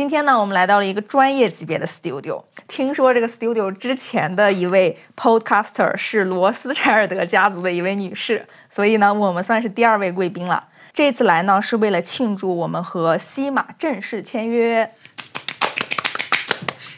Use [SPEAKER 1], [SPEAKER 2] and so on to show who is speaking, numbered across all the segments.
[SPEAKER 1] 今天呢，我们来到了一个专业级别的 studio。听说这个 studio 之前的一位 podcaster 是罗斯柴尔德家族的一位女士，所以呢，我们算是第二位贵宾了。这次来呢，是为了庆祝我们和西马正式签约。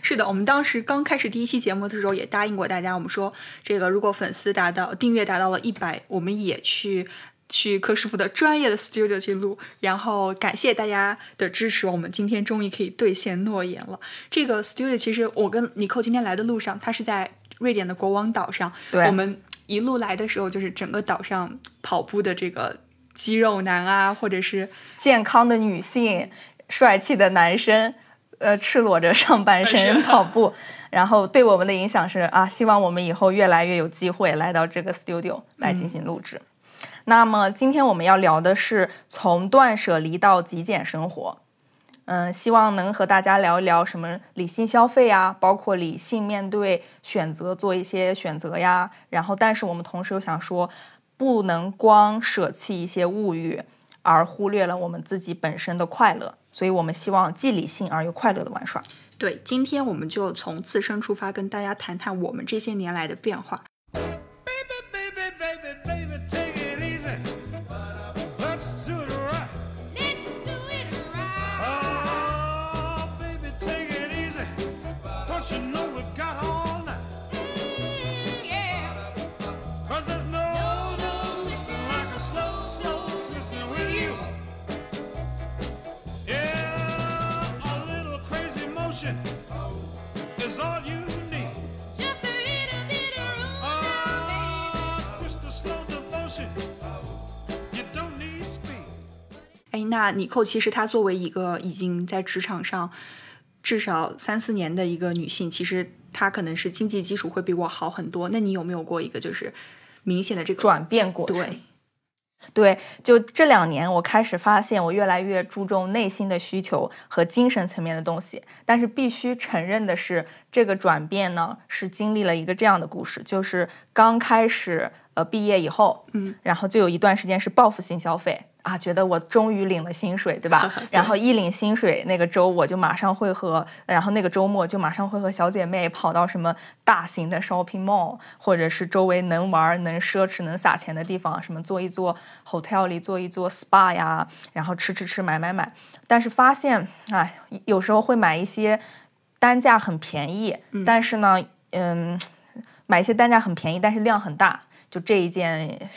[SPEAKER 2] 是的，我们当时刚开始第一期节目的时候也答应过大家，我们说这个如果粉丝达到订阅达到了一百，我们也去去柯师傅的专业的 studio 去录。然后感谢大家的支持，我们今天终于可以兑现诺言了。这个 studio 其实我跟尼寇今天来的路上，它是在瑞典的国王岛上。
[SPEAKER 1] 对
[SPEAKER 2] 我们一路来的时候，就是整个岛上跑步的这个肌肉男啊，或者是
[SPEAKER 1] 健康的女性，帅气的男生，呃，赤裸着上半身跑步，然后对我们的影响是啊，希望我们以后越来越有机会来到这个 studio 来进行录制。那么今天我们要聊的是从断舍离到极简生活。嗯，希望能和大家聊一聊什么理性消费啊，包括理性面对选择，做一些选择呀。然后，但是我们同时又想说，不能光舍弃一些物欲，而忽略了我们自己本身的快乐。所以我们希望既理性而又快乐的玩耍。
[SPEAKER 2] 对，今天我们就从自身出发，跟大家谈谈我们这些年来的变化。哎，那尼寇其实她作为一个已经在职场上至少三四年的一个女性，其实她可能是经济基础会比我好很多。那你有没有过一个就是明显的这个
[SPEAKER 1] 转变过程
[SPEAKER 2] 对，
[SPEAKER 1] 对，就这两年，我开始发现我越来越注重内心的需求和精神层面的东西。但是必须承认的是，这个转变呢，是经历了一个这样的故事，就是刚开始呃毕业以后，
[SPEAKER 2] 嗯，
[SPEAKER 1] 然后就有一段时间是报复性消费。啊，觉得我终于领了薪水，对吧？然后一领薪水那个周，我就马上会和，然后那个周末就马上会和小姐妹跑到什么大型的 shopping mall，或者是周围能玩、能奢侈、能撒钱的地方，什么做一做 hotel 里做一做 SPA 呀，然后吃吃吃、买买买。但是发现，哎，有时候会买一些单价很便宜，但是呢，嗯，买一些单价很便宜，但是量很大。就这一件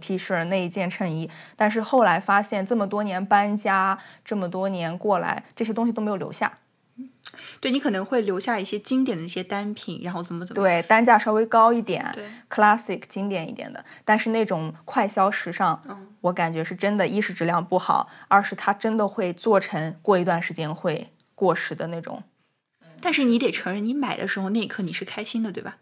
[SPEAKER 1] T 恤，那一件衬衣，但是后来发现这么多年搬家，这么多年过来，这些东西都没有留下。
[SPEAKER 2] 对你可能会留下一些经典的一些单品，然后怎么怎么
[SPEAKER 1] 对，单价稍微高一点
[SPEAKER 2] 对
[SPEAKER 1] ，classic 经典一点的，但是那种快消时尚，
[SPEAKER 2] 嗯
[SPEAKER 1] 我感觉是真的，一是质量不好，二是它真的会做成过一段时间会过时的那种。
[SPEAKER 2] 但是你得承认，你买的时候那一刻你是开心的，对吧？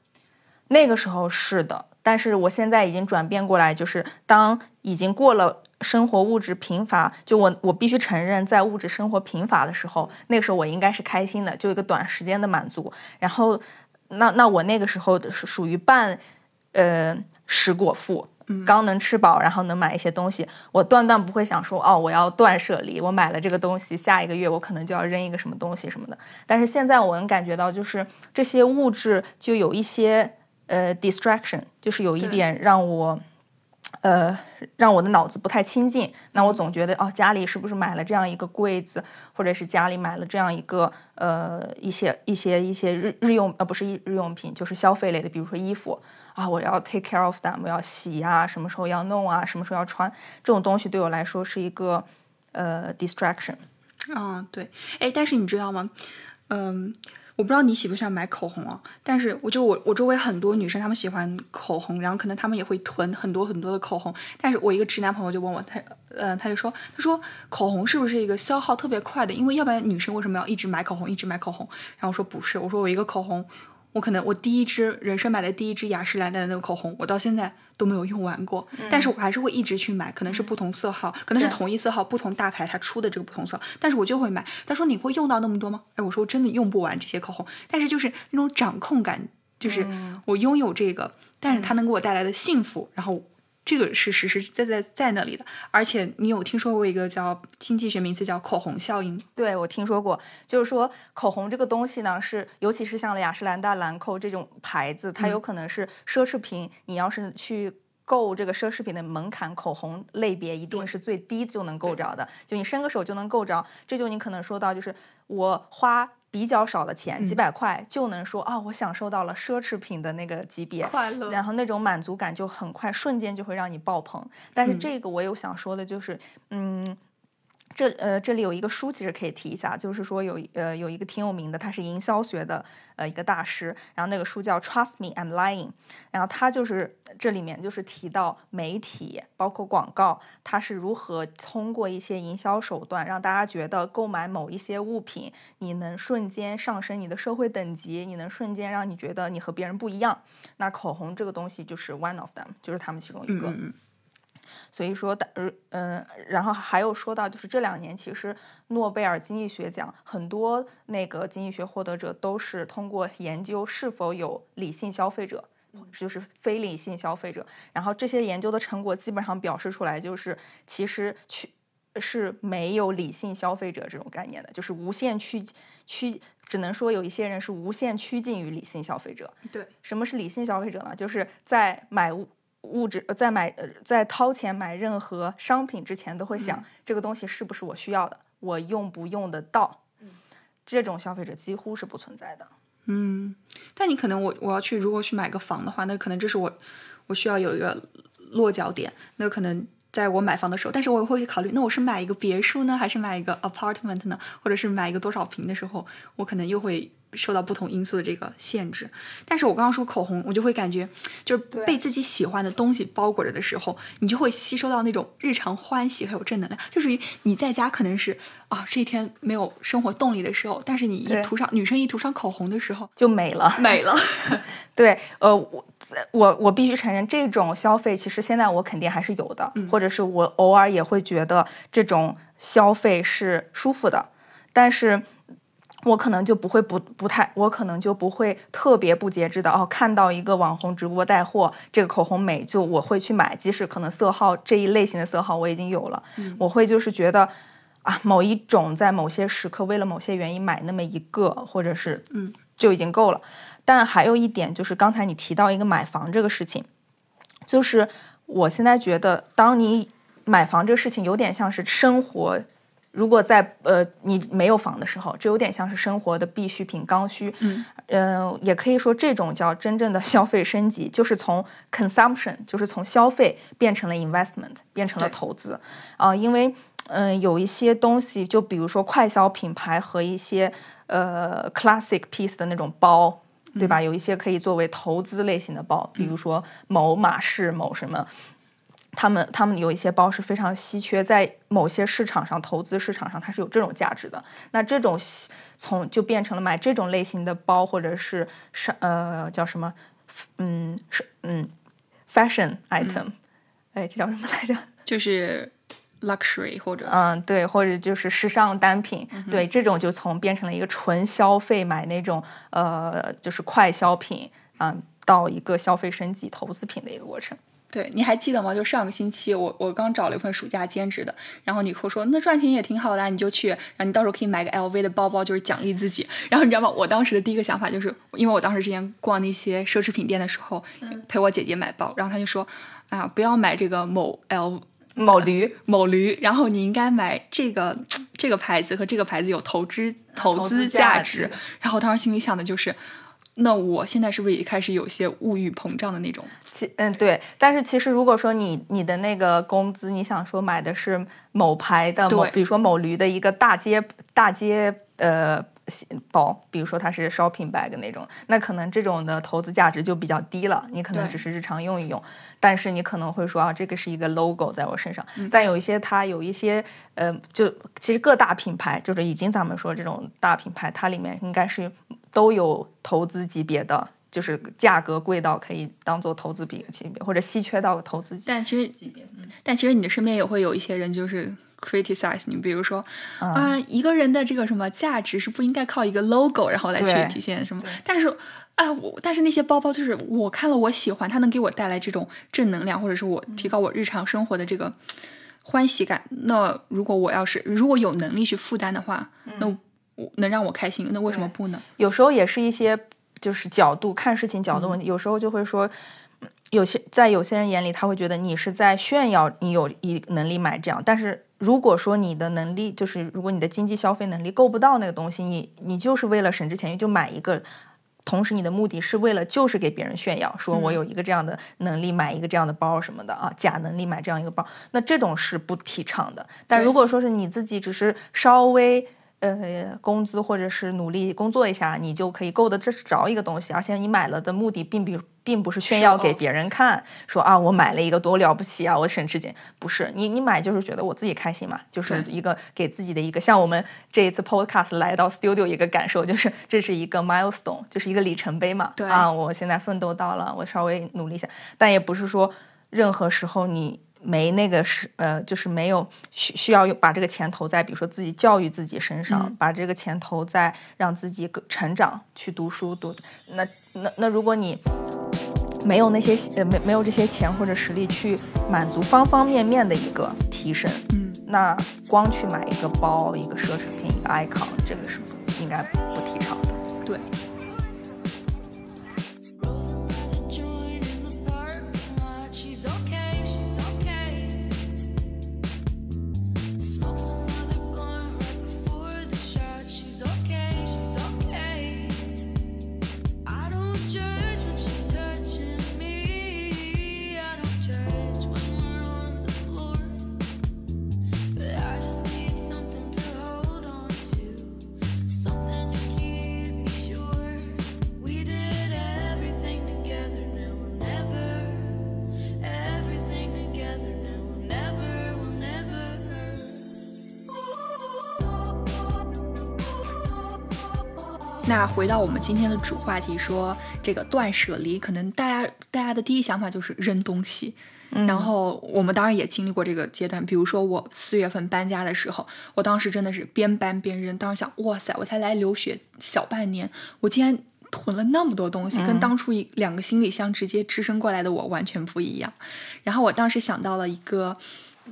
[SPEAKER 1] 那个时候是的，但是我现在已经转变过来，就是当已经过了生活物质贫乏，就我我必须承认，在物质生活贫乏的时候，那个时候我应该是开心的，就一个短时间的满足。然后，那那我那个时候是属于半呃食果腹。刚能吃饱，然后能买一些东西，我断断不会想说哦，我要断舍离，我买了这个东西，下一个月我可能就要扔一个什么东西什么的。但是现在我能感觉到，就是这些物质就有一些呃 distraction，就是有一点让我呃让我的脑子不太清静。那我总觉得哦，家里是不是买了这样一个柜子，或者是家里买了这样一个呃一些一些一些日日用呃不是日日用品，就是消费类的，比如说衣服啊，我要 take care of them，我要洗啊，什么时候要弄啊，什么时候要穿，这种东西对我来说是一个呃 distraction。
[SPEAKER 2] 啊，对，哎，但是你知道吗？嗯，我不知道你喜不喜欢买口红啊，但是我就我我周围很多女生，她们喜欢口红，然后可能她们也会囤很多很多的口红。但是我一个直男朋友就问我，他呃他就说，他说口红是不是一个消耗特别快的？因为要不然女生为什么要一直买口红，一直买口红？然后我说不是，我说我一个口红。我可能我第一支人生买的第一支雅诗兰黛的那个口红，我到现在都没有用完过，但是我还是会一直去买，可能是不同色号，可能是同一色号不同大牌它出的这个不同色，但是我就会买。他说你会用到那么多吗？哎，我说我真的用不完这些口红，但是就是那种掌控感，就是我拥有这个，但是它能给我带来的幸福，然后。这个是实实在在在那里的，而且你有听说过一个叫经济学名词叫口红效应？
[SPEAKER 1] 对，我听说过，就是说口红这个东西呢，是尤其是像雅诗兰黛、兰蔻这种牌子，它有可能是奢侈品。你要是去购这个奢侈品的门槛，口红类别一定是最低就能够着的，就你伸个手就能够着。这就你可能说到，就是我花比较少的钱，几百块就能说啊，我享受到了奢侈品的那个级别。
[SPEAKER 2] 快乐
[SPEAKER 1] 然后那种满足感就很快，瞬间就会让你爆棚。但是
[SPEAKER 2] 嗯
[SPEAKER 1] 这个我有想说的就是，嗯。这呃，这里有一个书，其实可以提一下，就是说有呃有一个挺有名的，他是营销学的呃一个大师，然后那个书叫《Trust Me, I'm Lying》，然后他就是这里面就是提到媒体包括广告，它是如何通过一些营销手段让大家觉得购买某一些物品，你能瞬间上升你的社会等级，你能瞬间让你觉得你和别人不一样。那口红这个东西就是 one of them，就是他们其中一个。所以说的，呃嗯，然后还有说到，就是这两年其实诺贝尔经济学奖很多那个经济学获得者都是通过研究是否有理性消费者，就是非理性消费者，然后这些研究的成果基本上表示出来，就是其实去是没有理性消费者这种概念的，就是无限趋趋，只能说有一些人是无限趋近于理性消费者，
[SPEAKER 2] 嗯，对，
[SPEAKER 1] 什么是理性消费者呢？就是在买物物质，呃在买呃在掏钱买任何商品之前，都会想、这个东西是不是我需要的，我用不用得到。这种消费者几乎是不存在的。
[SPEAKER 2] 嗯，但你可能我我要去，如果去买个房的话，那可能这是我我需要有一个落脚点，那可能在我买房的时候，但是我也会考虑，那我是买一个别墅呢，还是买一个 apartment 呢，或者是买一个多少平的时候，我可能又会受到不同因素的这个限制。但是我刚刚说口红，我就会感觉，就是被自己喜欢的东西包裹着的时候，你就会吸收到那种日常欢喜还有正能量。就属于你在家可能是啊这一天没有生活动力的时候，但是你一涂上女生一涂上口红的时候，
[SPEAKER 1] 就美了，
[SPEAKER 2] 美了。
[SPEAKER 1] 对，呃，我我我必须承认，这种消费其实现在我肯定还是有的，或者是我偶尔也会觉得这种消费是舒服的，但是我可能就不会不不太，我可能就不会特别不节制的哦，看到一个网红直播带货，这个口红美，就我会去买，即使可能色号这一类型的色号我已经有了，我会就是觉得。啊，某一种在某些时刻为了某些原因买那么一个，或者是
[SPEAKER 2] 嗯，
[SPEAKER 1] 就已经够了。但还有一点就是刚才你提到一个买房这个事情，就是我现在觉得，当你买房这个事情有点像是生活，如果在呃你没有房的时候，这有点像是生活的必需品刚需。
[SPEAKER 2] 嗯，
[SPEAKER 1] 呃，也可以说这种叫真正的消费升级，就是从 consumption，就是从消费变成了 investment，变成了投资啊、因为嗯、呃有一些东西，就比如说快消品牌和一些呃 classic piece 的那种包。对吧？有一些可以作为投资类型的包，比如说某马仕、某什么，他们他们有一些包是非常稀缺，在某些市场上，投资市场上它是有这种价值的。那这种从就变成了买这种类型的包，或者是是呃叫什么，嗯是嗯 fashion item，、哎这叫什么来着？
[SPEAKER 2] 就是 luxury 或者
[SPEAKER 1] 嗯，对，或者就是时尚单品，对，这种就从变成了一个纯消费买那种呃，就是快消品，嗯，到一个消费升级投资品的一个过程。
[SPEAKER 2] 对，你还记得吗？就上个星期我我刚找了一份暑假兼职的，然后你跟我说那赚钱也挺好的啊，你就去，然后你到时候可以买个 LV 的包包，就是奖励自己。然后你知道吗？我当时的第一个想法就是，因为我当时之前逛那些奢侈品店的时候，陪我姐姐买包，然后她就说啊，不要买这个某 L
[SPEAKER 1] 某驴，
[SPEAKER 2] 某驴，然后你应该买这个这个牌子和这个牌子有投资投
[SPEAKER 1] 投资
[SPEAKER 2] 资价
[SPEAKER 1] 价值
[SPEAKER 2] 值。然后我当时心里想的就是，那我现在是不是也开始有些物欲膨胀的那种？
[SPEAKER 1] 其嗯对，但是其实如果说你你的那个工资，你想说买的是某牌的某，比如说某驴的一个大街大街呃包，比如说它是 shopping bag 那种，那可能这种的投资价值就比较低了，你可能只是日常用一用，但是你可能会说啊，这个是一个 logo 在我身上，
[SPEAKER 2] 嗯
[SPEAKER 1] 但有一些它有一些呃，就其实各大品牌，就是已经咱们说这种大品牌，它里面应该是都有投资级别的。就是价格贵到可以当做投资比级别，或者稀缺到投资级
[SPEAKER 2] 但其实
[SPEAKER 1] 级别。嗯
[SPEAKER 2] 但其实你的身边也会有一些人就是 criticize 你，比如说
[SPEAKER 1] 嗯
[SPEAKER 2] 啊，一个人的这个什么价值是不应该靠一个 logo 然后来去体现什么。但是啊，我但是那些包包就是我看了我喜欢，它能给我带来这种正能量，或者是我提高我日常生活的这个欢喜感。那如果我要是如果有能力去负担的话，那我能让我开心，那为什么不呢？
[SPEAKER 1] 有时候也是一些就是角度看事情角度问题，有时候就会说。嗯有些在有些人眼里，他会觉得你是在炫耀你有一能力买这样，但是如果说你的能力就是如果你的经济消费能力够不到那个东西，你你就是为了省吃俭用就买一个，同时你的目的是为了就是给别人炫耀，说我有一个这样的能力买一个这样的包什么的啊，假能力买这样一个包，那这种是不提倡的。但如果说是你自己只是稍微呃工资或者是努力工作一下，你就可以够得着着一个东西，而且你买了的目的并不并不是炫耀给别人看，说啊我买了一个多了不起啊，我省吃俭，不是。你你买就是觉得我自己开心嘛，就是一个给自己的一个像我们这一次 podcast 来到 studio 一个感受，就是这是一个 milestone，就是一个里程碑嘛，
[SPEAKER 2] 对。
[SPEAKER 1] 啊，我现在奋斗到了，我稍微努力一下，但也不是说任何时候你。没那个是呃，就是没有需需要用把这个钱投在，比如说自己教育自己身上，把这个钱投在让自己成长，去读书读。那那那如果你没有那些呃没没有这些钱或者实力去满足方方面面的一个提升，
[SPEAKER 2] 嗯，
[SPEAKER 1] 那光去买一个包、一个奢侈品、一个 icon，这个是不应该不提倡的。
[SPEAKER 2] 对。那回到我们今天的主话题说，这个断舍离，可能大家大家的第一想法就是扔东西。然后我们当然也经历过这个阶段，比如说我四月份搬家的时候，我当时真的是边搬边扔。当时想，哇塞，我才来留学小半年，我竟然囤了那么多东西，跟当初一两个行李箱直接支撑过来的我完全不一样。然后我当时想到了一个。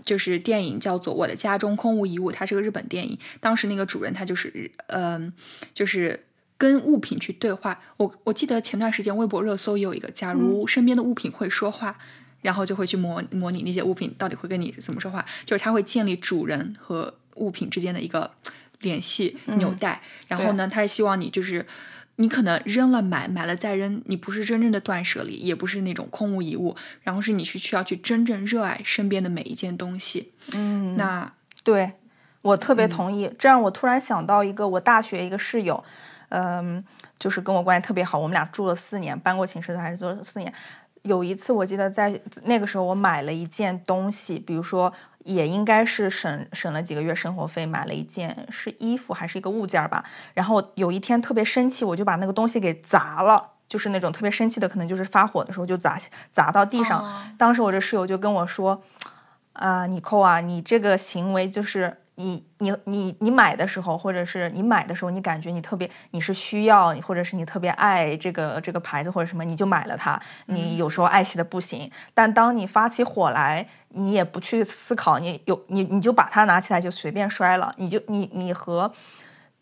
[SPEAKER 2] 就是电影叫做《我的家中空无一物》，它是个日本电影。当时那个主人他就是，嗯、就是跟物品去对话。我我记得前段时间微博热搜有一个，假如身边的物品会说话，然后就会去模模拟那些物品到底会跟你怎么说话，就是它会建立主人和物品之间的一个联系纽带。然后呢，他是希望你就是。你可能扔了买，买了再扔，你不是真正的断舍离，也不是那种空无一物，然后是你是需要去真正热爱身边的每一件东西。
[SPEAKER 1] 嗯，
[SPEAKER 2] 那
[SPEAKER 1] 对，我特别同意。这让我突然想到一个我大学一个室友，嗯，就是跟我关系特别好，我们俩住了四年，搬过寝室的还是住了四年。有一次我记得在那个时候，我买了一件东西，比如说也应该是省省了几个月生活费，买了一件是衣服还是一个物件吧。然后有一天特别生气，我就把那个东西给砸了。就是那种特别生气的，可能就是发火的时候就砸砸到地上。
[SPEAKER 2] 哦
[SPEAKER 1] 当时我这室友就跟我说：“啊，你扣啊，你这个行为就是你你你你买的时候，或者是你买的时候，你感觉你特别你是需要，或者是你特别爱这个这个牌子或者什么，你就买了它。你有时候爱惜的不行，但当你发起火来，你也不去思考，你有你你就把它拿起来就随便摔了，你就你你和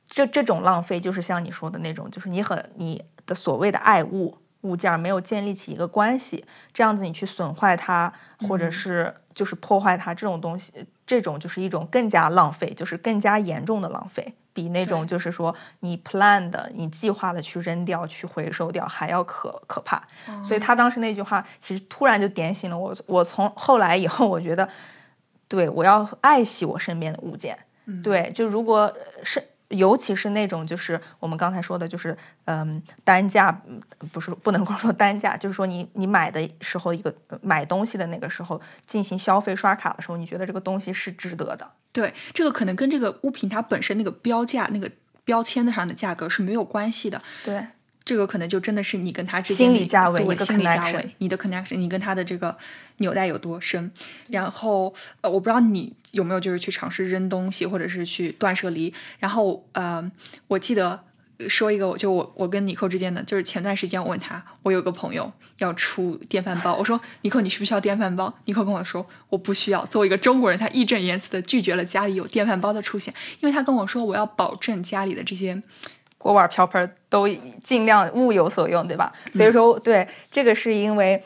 [SPEAKER 1] 这这种浪费，就是像你说的那种，就是你和你的所谓的爱物物件没有建立起一个关系，这样子你去损坏它，或者是就是破坏它，这种东西，这种就是一种更加浪费，就是更加严重的浪费，比那种就是说你 plan 的、你计划的去扔掉、去回收掉还要可可怕。所以他当时那句话，其实突然就点醒了我。我从后来以后，我觉得，对我要爱惜我身边的物件。对，就如果呃是尤其是那种就是我们刚才说的，就是嗯单价，嗯不是 不能光说单价，就是说你你买的时候一个呃买东西的那个时候进行消费刷卡的时候，你觉得这个东西是值得的。
[SPEAKER 2] 对，这个可能跟这个物品它本身那个标价、那个标签的上的价格是没有关系的。
[SPEAKER 1] 对，
[SPEAKER 2] 这个可能就真的是你跟他之间
[SPEAKER 1] 心理价位一个
[SPEAKER 2] 心理价位，你的 connection，你跟他的这个纽带有多深。然后呃，我不知道你有没有就是去尝试扔东西，或者是去断舍离。然后呃，我记得说一个，我就我我跟尼寇之间的，就是前段时间我问他，我有个朋友要出电饭煲，我说尼寇你需不需要电饭煲？尼寇跟我说我不需要。作为一个中国人，他义正言辞的拒绝了家里有电饭煲的出现，因为他跟我说我要保证家里的这些
[SPEAKER 1] 锅碗瓢盆都尽量物有所用，对吧？所以说，对这个是因为，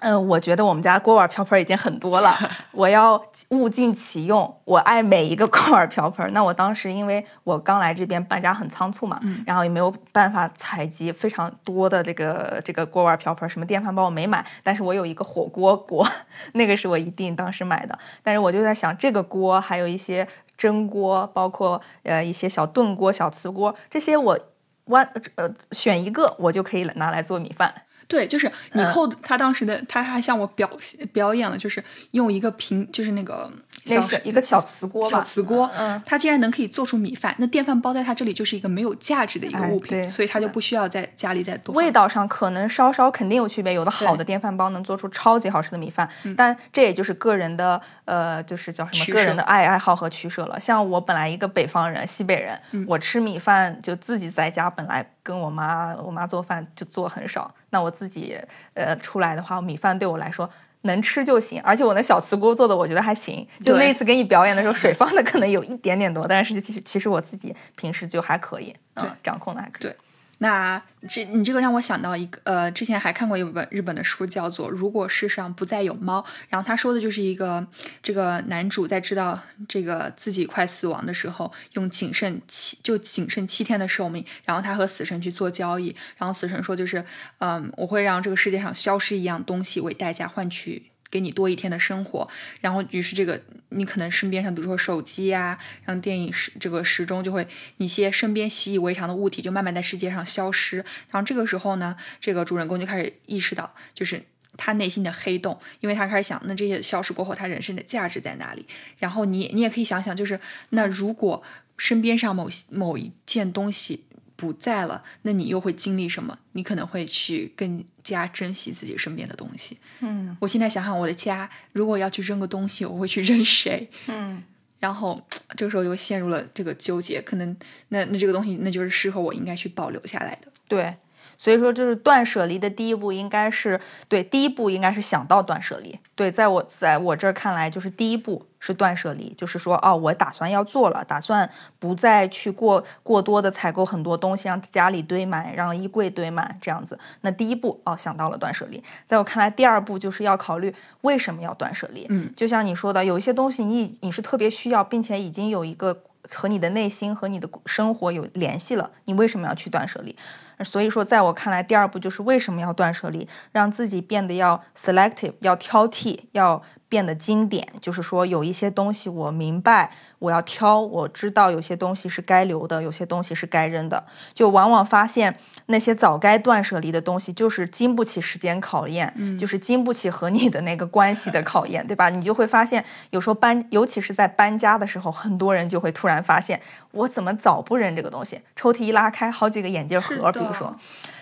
[SPEAKER 1] 嗯、我觉得我们家锅碗瓢盆已经很多了，我要物尽其用，我爱每一个锅碗瓢盆。那我当时因为我刚来这边搬家很仓促嘛，然后也没有办法采集非常多的这个这个锅碗瓢盆，什么电饭煲我没买，但是我有一个火锅锅，那个是我一定当时买的。但是我就在想，这个锅还有一些蒸锅，包括呃一些小炖锅、小瓷锅，这些我弯呃选一个，我就可以拿来做米饭。
[SPEAKER 2] 对，就是
[SPEAKER 1] 嗯
[SPEAKER 2] 以后他当时的他还向我表表演了，就是用一个平，就是那个小
[SPEAKER 1] 那是一个小瓷锅吧，
[SPEAKER 2] 小瓷锅，
[SPEAKER 1] 嗯，
[SPEAKER 2] 他竟然能可以做出米饭。那电饭煲在他这里就是一个没有价值的一个
[SPEAKER 1] 哎
[SPEAKER 2] 物品，
[SPEAKER 1] 对
[SPEAKER 2] 所以他就不需要在家里再多。
[SPEAKER 1] 味道上可能稍稍肯定有区别，有的好的电饭煲能做出超级好吃的米饭，但这也就是个人的呃，就是叫什么个人的爱爱好和取舍了。像我本来一个北方人，西北人，我吃米饭就自己在家，本来跟我妈我妈做饭就做很少，那我自己呃出来的话，米饭对我来说。能吃就行，而且我那小瓷锅做的，我觉得还行。就
[SPEAKER 2] 对
[SPEAKER 1] 那次给你表演的时候，水放的可能有一点点多，但是其实其实我自己平时就还可以，嗯，掌控的还可以。
[SPEAKER 2] 对那这你这个让我想到一个呃，之前还看过一本日本的书，叫做《如果世上不再有猫》，然后他说的就是一个这个男主在知道这个自己快死亡的时候，用仅剩七就仅剩七天的寿命，然后他和死神去做交易，然后死神说就是嗯，我会让这个世界上消失一样东西为代价换取。给你多一天的生活，然后于是这个你可能身边上，比如说手机呀、让电影时这个时钟就会一些身边习以为常的物体就慢慢在世界上消失，然后这个时候呢，这个主人公就开始意识到，就是他内心的黑洞，因为他开始想，那这些消失过后，他人生的价值在哪里？然后你你也可以想想，就是那如果身边上某某一件东西不在了，那你又会经历什么？你可能会去更加珍惜自己身边的东西。
[SPEAKER 1] 嗯
[SPEAKER 2] 我现在想想我的家，如果要去扔个东西，我会去扔谁？
[SPEAKER 1] 嗯。
[SPEAKER 2] 然后这个时候就陷入了这个纠结，可能那那这个东西那就是适合我应该去保留下来的。
[SPEAKER 1] 对，所以说就是断舍离的第一步，应该是对第一步应该是想到断舍离。对，在我在我这儿看来，就是第一步是断舍离，就是说哦，我打算要做了，打算不再去过过多的采购很多东西，让家里堆满，让衣柜堆满这样子。那第一步哦，想到了断舍离。在我看来，第二步就是要考虑为什么要断舍离。
[SPEAKER 2] 嗯，
[SPEAKER 1] 就像你说的，有一些东西你已你是特别需要，并且已经有一个和你的内心和你的生活有联系了，你为什么要去断舍离？所以说，在我看来，第二步就是为什么要断舍离，让自己变得要 selective，要挑剔，要变得经典。就是说，有一些东西我明白，我要挑，我知道有些东西是该留的，有些东西是该扔的。就往往发现那些早该断舍离的东西，就是经不起时间考验，就是经不起和你的那个关系的考验，对吧？你就会发现，有时候搬，尤其是在搬家的时候，很多人就会突然发现，我怎么早不扔这个东西？抽屉一拉开，好几个眼镜盒，比如说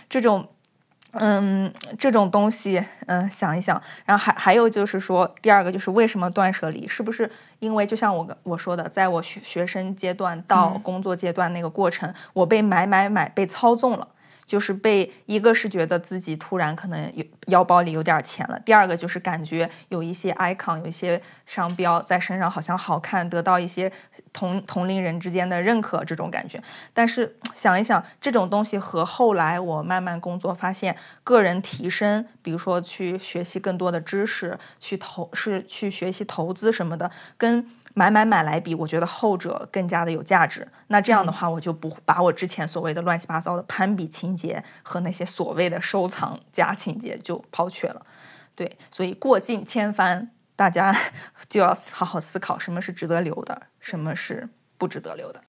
[SPEAKER 1] 这种。嗯，这种东西，嗯，想一想，然后还还有就是说，第二个就是为什么断舍离？是不是因为就像我我说的，在我学学生阶段到工作阶段那个过程，我被买买买被操纵了。就是被一个是觉得自己突然可能有腰包里有点钱了，第二个就是感觉有一些 icon 有一些商标在身上好像好看，得到一些同同龄人之间的认可这种感觉。但是想一想，这种东西和后来我慢慢工作发现，个人提升，比如说去学习更多的知识，去投是去学习投资什么的，跟买买买来比，我觉得后者更加的有价值。那这样的话，我就不把我之前所谓的乱七八糟的攀比情节和那些所谓的收藏家情节就抛却了。对，所以过尽千帆，大家 就要好好思考什么是值得留的，什么是不值得留的。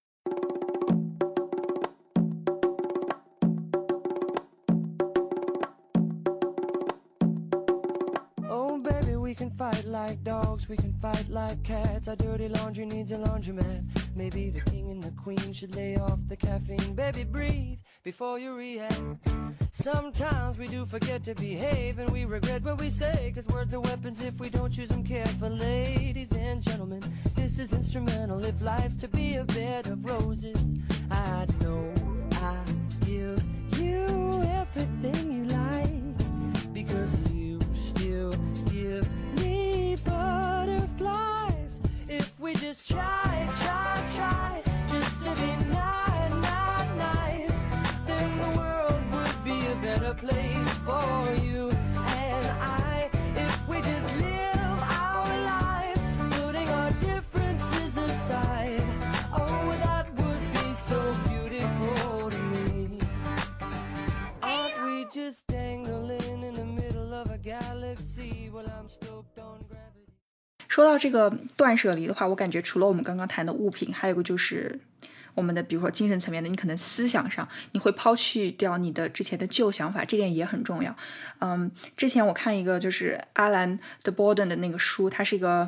[SPEAKER 3] Like dogs, we can fight like cats. Our dirty laundry needs a laundromat. Maybe the king and the queen should lay off the caffeine. Baby, breathe before you react. Sometimes we do forget to behave and we regret what we say. Cause words are weapons if we don't use them carefully. Ladies and gentlemen, this is instrumental. If life's to be a bed of roses, I know I give you everything you just try, try, try, just to be nice, nice, nice, then the world would be a better place for you
[SPEAKER 2] 说到这个断舍离的话，我感觉除了我们刚刚谈的物品，还有一个就是我们的，比如说精神层面的，你可能思想上你会抛弃掉你的之前的旧想法，这点也很重要。嗯，之前我看一个就是阿兰·德波顿的那个书，他是一个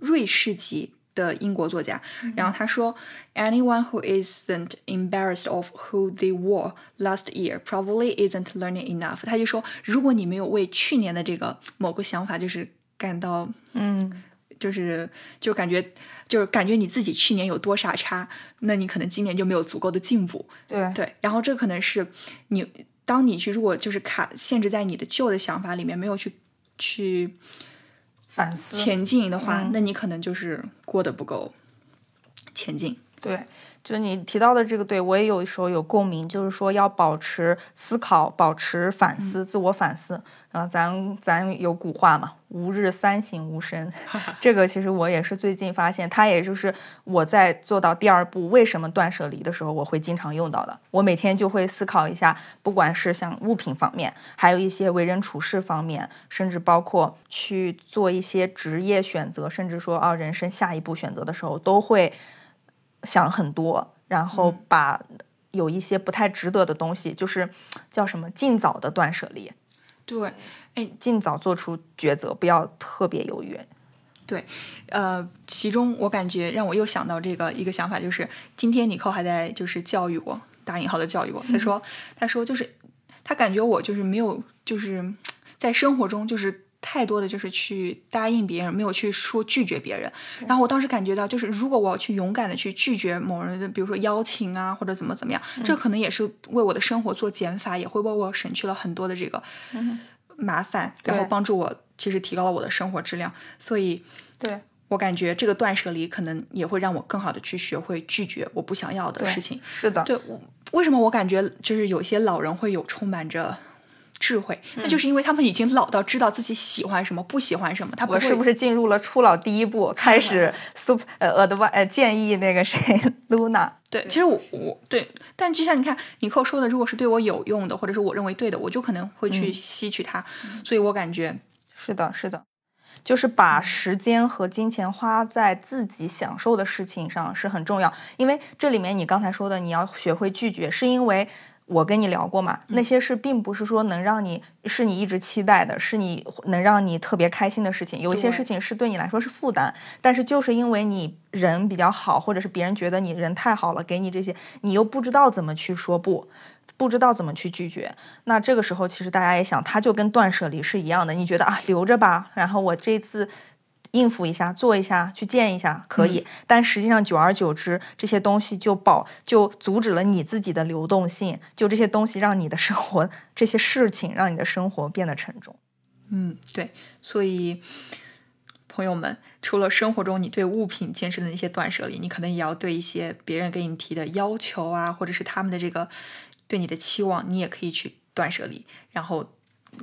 [SPEAKER 2] 瑞士籍的英国作家，然后他说，Anyone who isn't embarrassed of who they were last year probably isn't learning enough。他就说，如果你没有为去年的这个某个想法就是感到
[SPEAKER 1] 嗯，
[SPEAKER 2] 就是就感觉就是感觉你自己去年有多傻叉，那你可能今年就没有足够的进步。
[SPEAKER 1] 对
[SPEAKER 2] 对，然后这可能是你当你去如果就是卡限制在你的旧的想法里面，没有去去
[SPEAKER 1] 反思
[SPEAKER 2] 前进的话，
[SPEAKER 1] 嗯
[SPEAKER 2] 那你可能就是过得不够前进。
[SPEAKER 1] 对，就你提到的这个，对我也有时候有共鸣，就是说要保持思考，保持反思，自我反思。然后咱咱有古话嘛，“吾日三省吾身”，这个其实我也是最近发现，它也就是我在做到第二步为什么断舍离的时候，我会经常用到的。我每天就会思考一下，不管是像物品方面，还有一些为人处事方面，甚至包括去做一些职业选择，甚至说啊人生下一步选择的时候，都会。想很多，然后把有一些不太值得的东西，就是叫什么尽早的断舍离，
[SPEAKER 2] 对，哎。
[SPEAKER 1] 尽早做出抉择，不要特别犹豫。
[SPEAKER 2] 对，呃，其中我感觉让我又想到这个一个想法，就是今天尼寇还在就是教育我，打引号的教育我，他说，他说就是他感觉我就是没有就是在生活中就是太多的就是去答应别人，没有去说拒绝别人。然后我当时感觉到，就是如果我要去勇敢的去拒绝某人的，比如说邀请啊，或者怎么怎么样，这可能也是为我的生活做减法，也会为我省去了很多的这个麻烦，然后帮助我其实提高了我的生活质量。所以。
[SPEAKER 1] 对
[SPEAKER 2] 我感觉这个断舍离可能也会让我更好的去学会拒绝我不想要的，事情。
[SPEAKER 1] 是的，
[SPEAKER 2] 对，我为什么我感觉就是有些老人会有充满着智慧，
[SPEAKER 1] 嗯
[SPEAKER 2] 那就是因为他们已经老到知道自己喜欢什么，不喜欢什么。他不
[SPEAKER 1] 我是不是进入了初老第一步，开始 super 呃 adv 呃建议那个谁 Luna？
[SPEAKER 2] 对，其实我我对，但就像你看尼克说的，如果是对我有用的，或者是我认为对的，我就可能会
[SPEAKER 1] 嗯
[SPEAKER 2] 去吸取它。所以我感觉
[SPEAKER 1] 是的，是的，就是把时间和金钱花在自己享受的事情上是很重要。因为这里面你刚才说的，你要学会拒绝，是因为我跟你聊过嘛，那些事并不是说能让你是你一直期待的，是你能让你特别开心的事情。有一些事情是对你来说是负担，但是就是因为你人比较好，或者是别人觉得你人太好了，给你这些，你又不知道怎么去说不。不知道怎么去拒绝，那这个时候其实大家也想，他就跟断舍离是一样的。你觉得啊，留着吧，然后我这次应付一下，做一下，去见一下可以，但实际上久而久之，这些东西就保就阻止了你自己的流动性，就这些东西让你的生活，这些事情让你的生活变得沉重。
[SPEAKER 2] 嗯，对，所以朋友们，除了生活中你对物品坚持的那些断舍离，你可能也要对一些别人给你提的要求啊，或者是他们的这个对你的期望，你也可以去断舍离，然后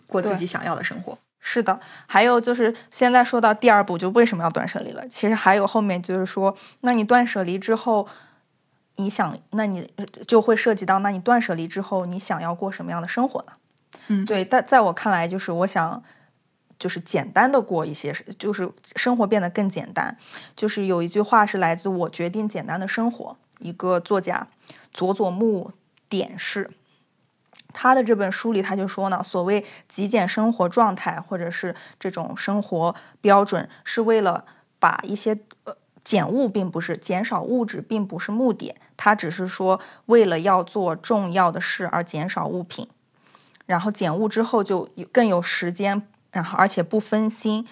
[SPEAKER 2] 过自己想要的生活。
[SPEAKER 1] 是的，还有就是现在说到第二步，就为什么要断舍离了？其实还有后面就是说，那你断舍离之后，你想，那你呃就会涉及到，那你断舍离之后，你想要过什么样的生活呢？
[SPEAKER 2] 嗯
[SPEAKER 1] 对，但在我看来，就是我想，就是简单的过一些，就是生活变得更简单。就是有一句话是来自《我决定简单的生活》，一个作家佐佐木典士。他的这本书里他就说呢，所谓极简生活状态或者是这种生活标准，是为了把一些呃减物，并不是减少物质，并不是目的，他只是说为了要做重要的事而减少物品，然后减物之后就更有时间，然后而且不分心。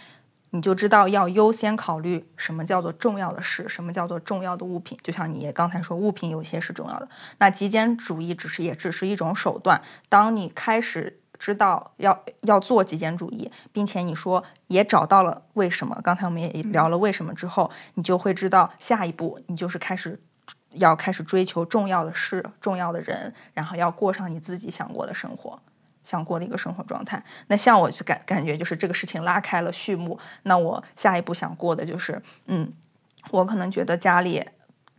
[SPEAKER 1] 你就知道要优先考虑什么叫做重要的事，什么叫做重要的物品。就像你刚才说，物品有些是重要的。那极简主义只是也只是一种手段。当你开始知道要要做极简主义，并且你说也找到了为什么，刚才我们也聊了为什么之后，你就会知道下一步你就是开始要开始追求重要的事、重要的人，然后要过上你自己想过的生活。想过的一个生活状态。那像我是感感觉就是这个事情拉开了序幕，那我下一步想过的就是，嗯，我可能觉得家里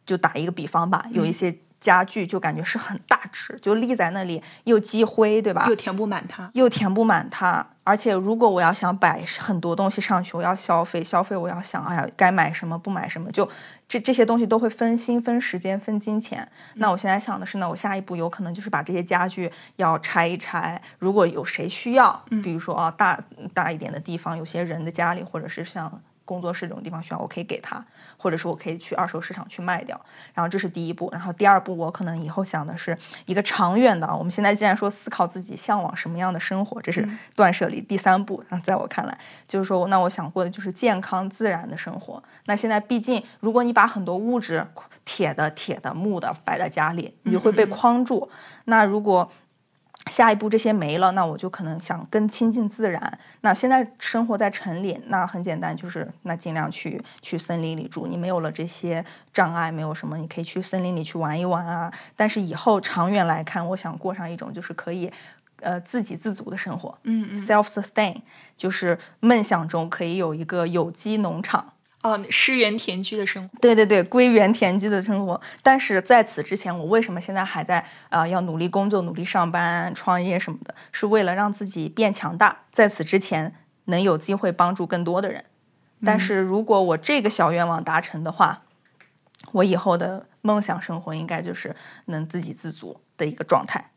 [SPEAKER 1] 就打一个比方吧，有一些家具就感觉是很大只，就立在那里又积灰，对吧？
[SPEAKER 2] 又填不满它。
[SPEAKER 1] 又填不满它，而且如果我要想摆很多东西上去，我要消费，消费我要想，哎呀，该买什么不买什么，就这这些东西都会分心、分时间、分金钱。那我现在想的是呢，我下一步有可能就是把这些家具要拆一拆，如果有谁需要，比如说啊大大一点的地方，有些人的家里，或者是像。工作室这种地方需要，我可以给他，或者是我可以去二手市场去卖掉。然后这是第一步，然后第二步我可能以后想的是一个长远的。我们现在既然说思考自己向往什么样的生活，这是断舍离第三步。那在我看来，就是说，那我想过的就是健康自然的生活。那现在毕竟，如果你把很多物质，铁的、铁的、木的摆在家里，你就会被框住。那如果下一步这些没了，那我就可能想更亲近自然。那现在生活在城里，那很简单，就是那尽量去去森林里住。你没有了这些障碍，没有什么，你可以去森林里去玩一玩啊。但是以后长远来看，我想过上一种就是可以，呃，自给自足的生活。
[SPEAKER 2] 嗯嗯。
[SPEAKER 1] self sustain，就是梦想中可以有一个有机农场。
[SPEAKER 2] 哦，诗园田居的生活。
[SPEAKER 1] 对对对，归园田居的生活。但是在此之前，我为什么现在还在啊、呃要努力工作、努力上班、创业什么的？是为了让自己变强大，在此之前能有机会帮助更多的人。但是如果我这个小愿望达成的话，我以后的梦想生活应该就是能自给自足的一个状态，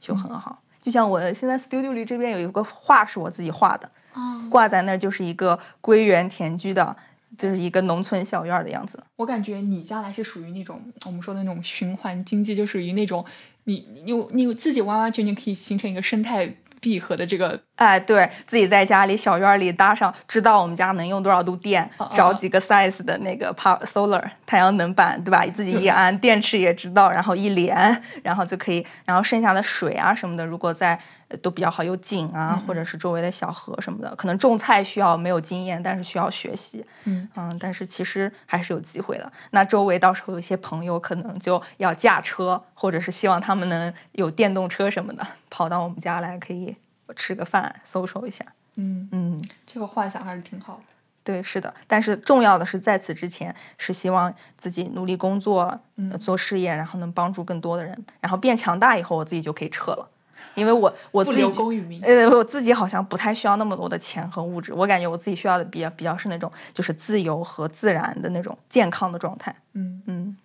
[SPEAKER 1] 就很好。就像我现在 studio 里这边有一个画是我自己画的，
[SPEAKER 2] 哦，
[SPEAKER 1] 挂在那儿就是一个归园田居的，就是一个农村小院的样子。
[SPEAKER 2] 我感觉你将来是属于那种我们说的那种循环经济，就属于那种你你你自己完完全全可以形成一个生态闭合的这个
[SPEAKER 1] 哎，对自己在家里小院儿里搭上，知道我们家能用多少度电，找几个 size 的那个 power solar 太阳能板，对吧？自己一安，电池也知道，然后一连，然后就可以，然后剩下的水啊什么的，如果在呃都比较好，有井啊，或者是周围的小河什么的，可能种菜需要没有经验，但是需要学习，
[SPEAKER 2] 嗯
[SPEAKER 1] 但是其实还是有机会的。那周围到时候有一些朋友可能就要驾车，或者是希望他们能有电动车什么的，跑到我们家来可以吃个饭，social 一下。
[SPEAKER 2] 嗯，
[SPEAKER 1] 嗯，
[SPEAKER 2] 这个幻想还是挺好的。
[SPEAKER 1] 对，是的。但是重要的是，在此之前是希望自己努力工作、呃
[SPEAKER 2] 嗯
[SPEAKER 1] 做事业，然后能帮助更多的人，然后变强大以后，我自己就可以撤了。因为我我自己呃，我自己好像不太需要那么多的钱和物质，我感觉我自己需要的比较比较是那种就是自由和自然的那种健康的状态。
[SPEAKER 2] 嗯
[SPEAKER 1] 嗯，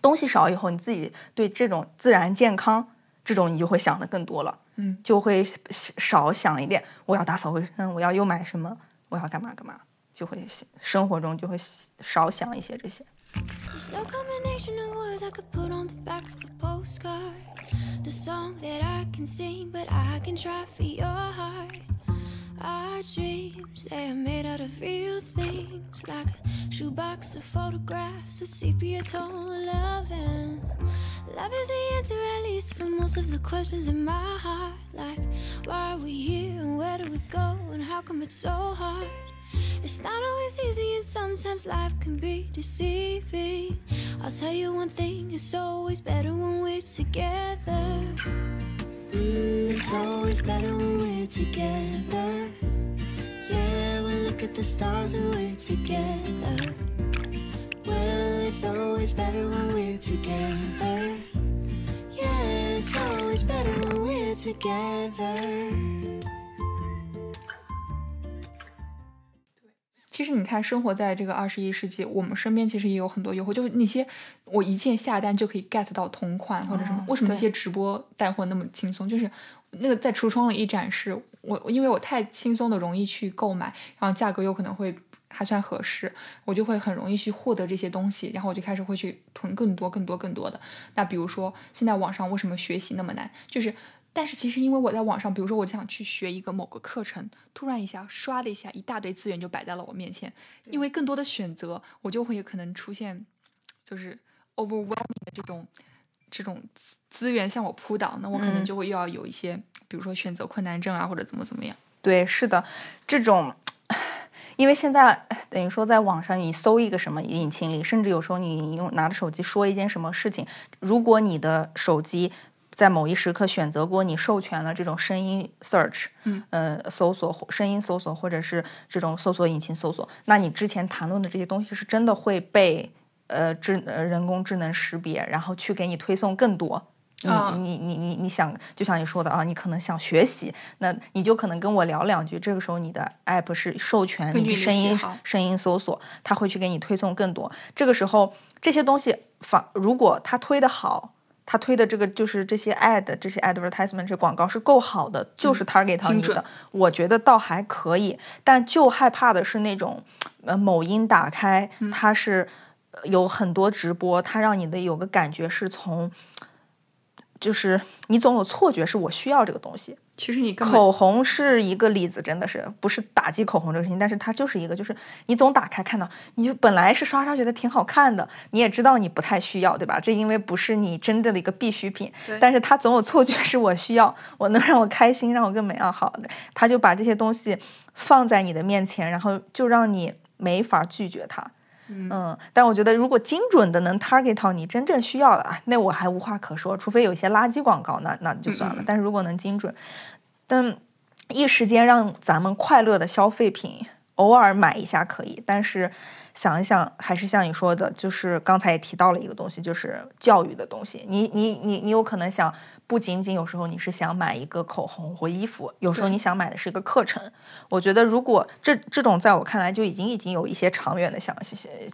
[SPEAKER 1] 东西少以后，你自己对这种自然健康这种你就会想的更多了，
[SPEAKER 2] 嗯，
[SPEAKER 1] 就会少想一点，我要打扫卫生，我要又买什么，我要干嘛干嘛，就会生活中就会少想一些这些。
[SPEAKER 4] Our dreams, they are made out of real things, like a shoebox of photographs with sepia tone loving. Love is the answer, at least, for most of the questions in my heart. Like, why are we here and where do we go and how come it's so hard? It's not always easy, and sometimes life can be deceiving. I'll tell you one thing it's always better when we're together. It's always better when we're together. Yeah, we look at the stars and we're together. Well, it's always better when we're together. Yeah, it's always better when we're together.
[SPEAKER 2] 其实你看，生活在这个二十一世纪，我们身边其实也有很多诱惑，就是那些我一键下单就可以 get 到同款或者什么，
[SPEAKER 1] 哦
[SPEAKER 2] 为什么那些直播带货那么轻松？就是那个在橱窗里一展示，我因为我太轻松的容易去购买，然后价格又可能会还算合适，我就会很容易去获得这些东西，然后我就开始会去囤更多、更多、更多的。那比如说，现在网上为什么学习那么难？就是，但是其实因为我在网上，比如说我想去学一个某个课程，突然一下刷的一下，一大堆资源就摆在了我面前，因为更多的选择，我就会可能出现就是 overwhelming 的这种这种资资源向我扑倒，那我可能
[SPEAKER 1] 嗯。
[SPEAKER 2] 就会又要有一些，比如说选择困难症啊，或者怎么怎么样。
[SPEAKER 1] 对，是的，这种，因为现在等于说在网上你搜一个什么引擎里，甚至有时候你用拿着手机说一件什么事情，如果你的手机在某一时刻选择过你授权了这种声音 search，
[SPEAKER 2] 嗯，
[SPEAKER 1] 呃，搜索或声音搜索或者是这种搜索引擎搜索，那你之前谈论的这些东西是真的会被呃智呃人工智能识别，然后去给你推送更多。你
[SPEAKER 2] 啊
[SPEAKER 1] 你你你你想，就像你说的啊，你可能想学习，那你就可能跟我聊两句。这个时候你的 app 是授权
[SPEAKER 2] 你的
[SPEAKER 1] 声音声音搜索，它会去给你推送更多。这个时候这些东西反如果它推的好，它推的这个就是这些 ad 这些 advertisement 这广告是够好的，就是 target 到你的，我觉得倒还可以。但就害怕的是那种呃某音打开
[SPEAKER 2] 嗯
[SPEAKER 1] 它是。呃有很多直播，它让你的有个感觉是从，就是你总有错觉是我需要这个东西。
[SPEAKER 2] 其实你
[SPEAKER 1] 口红是一个例子，真的是不是打击口红这个事情，但是它就是一个，就是你总打开看到，你就本来是刷刷觉得挺好看的，你也知道你不太需要，对吧？这因为不是你真正的一个必需品，但是它总有错觉是我需要，我能让我开心，让我更美啊好的，他就把这些东西放在你的面前，然后就让你没法拒绝它。嗯，但我觉得如果精准的能 target 到你真正需要的啊，那我还无话可说，除非有一些垃圾广告，那那就算了。但是如果能精准，但一时间让咱们快乐的消费品偶尔买一下可以，但是想一想，还是像你说的，就是刚才也提到了一个东西，就是教育的东西。你你你你有可能想，不仅仅有时候你是想买一个口红或衣服，有时候你想买的是一个课程。我觉得如果这这种在我看来就已经已经有一些长远的想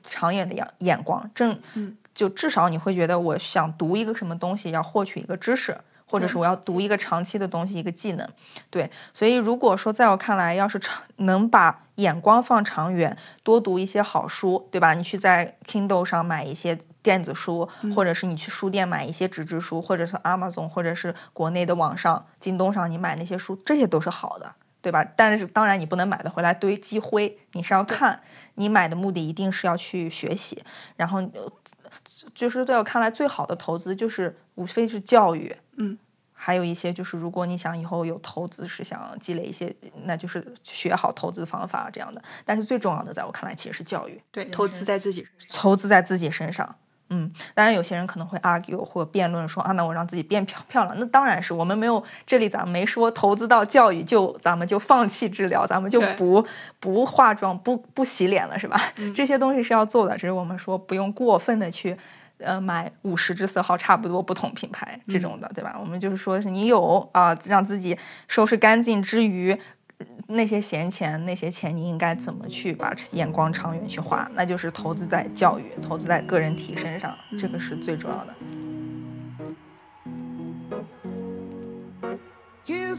[SPEAKER 1] 长远的眼眼光，正
[SPEAKER 2] 嗯
[SPEAKER 1] 就至少你会觉得我想读一个什么东西，要获取一个知识。或者是我要读一个长期的东西，一个技能，对，所以如果说在我看来，要是长能把眼光放长远，多读一些好书，对吧？你去在 Kindle 上买一些电子书，或者是你去书店买一些纸质书，或者是 Amazon，或者是国内的网上京东上你买那些书，这些都是好的，对吧？但是当然你不能买的回来堆积灰，你是要看，你买的目的一定是要去学习，然后呃就是在我看来，最好的投资就是无非是教育，
[SPEAKER 2] 嗯，
[SPEAKER 1] 还有一些就是，如果你想以后有投资，是想积累一些，那就是学好投资方法这样的。但是最重要的，在我看来，其实是教育，
[SPEAKER 2] 对投资在自己。
[SPEAKER 1] 投资在自己身上。嗯，当然有些人可能会 argue 或辩论说啊，那我让自己变漂漂亮，那当然是我们没有这里咱们没说投资到教育就咱们就放弃治疗，咱们就不不化妆不不洗脸了是吧？这些东西是要做的，只是我们说不用过分的去。呃，买五十支色号差不多不同品牌这种的，对吧？我们就是说是你有啊、让自己收拾干净之余，那些闲钱，那些钱你应该怎么去把眼光长远去花？那就是投资在教育，投资在个人提升上，这个是最重要的。
[SPEAKER 5] Here's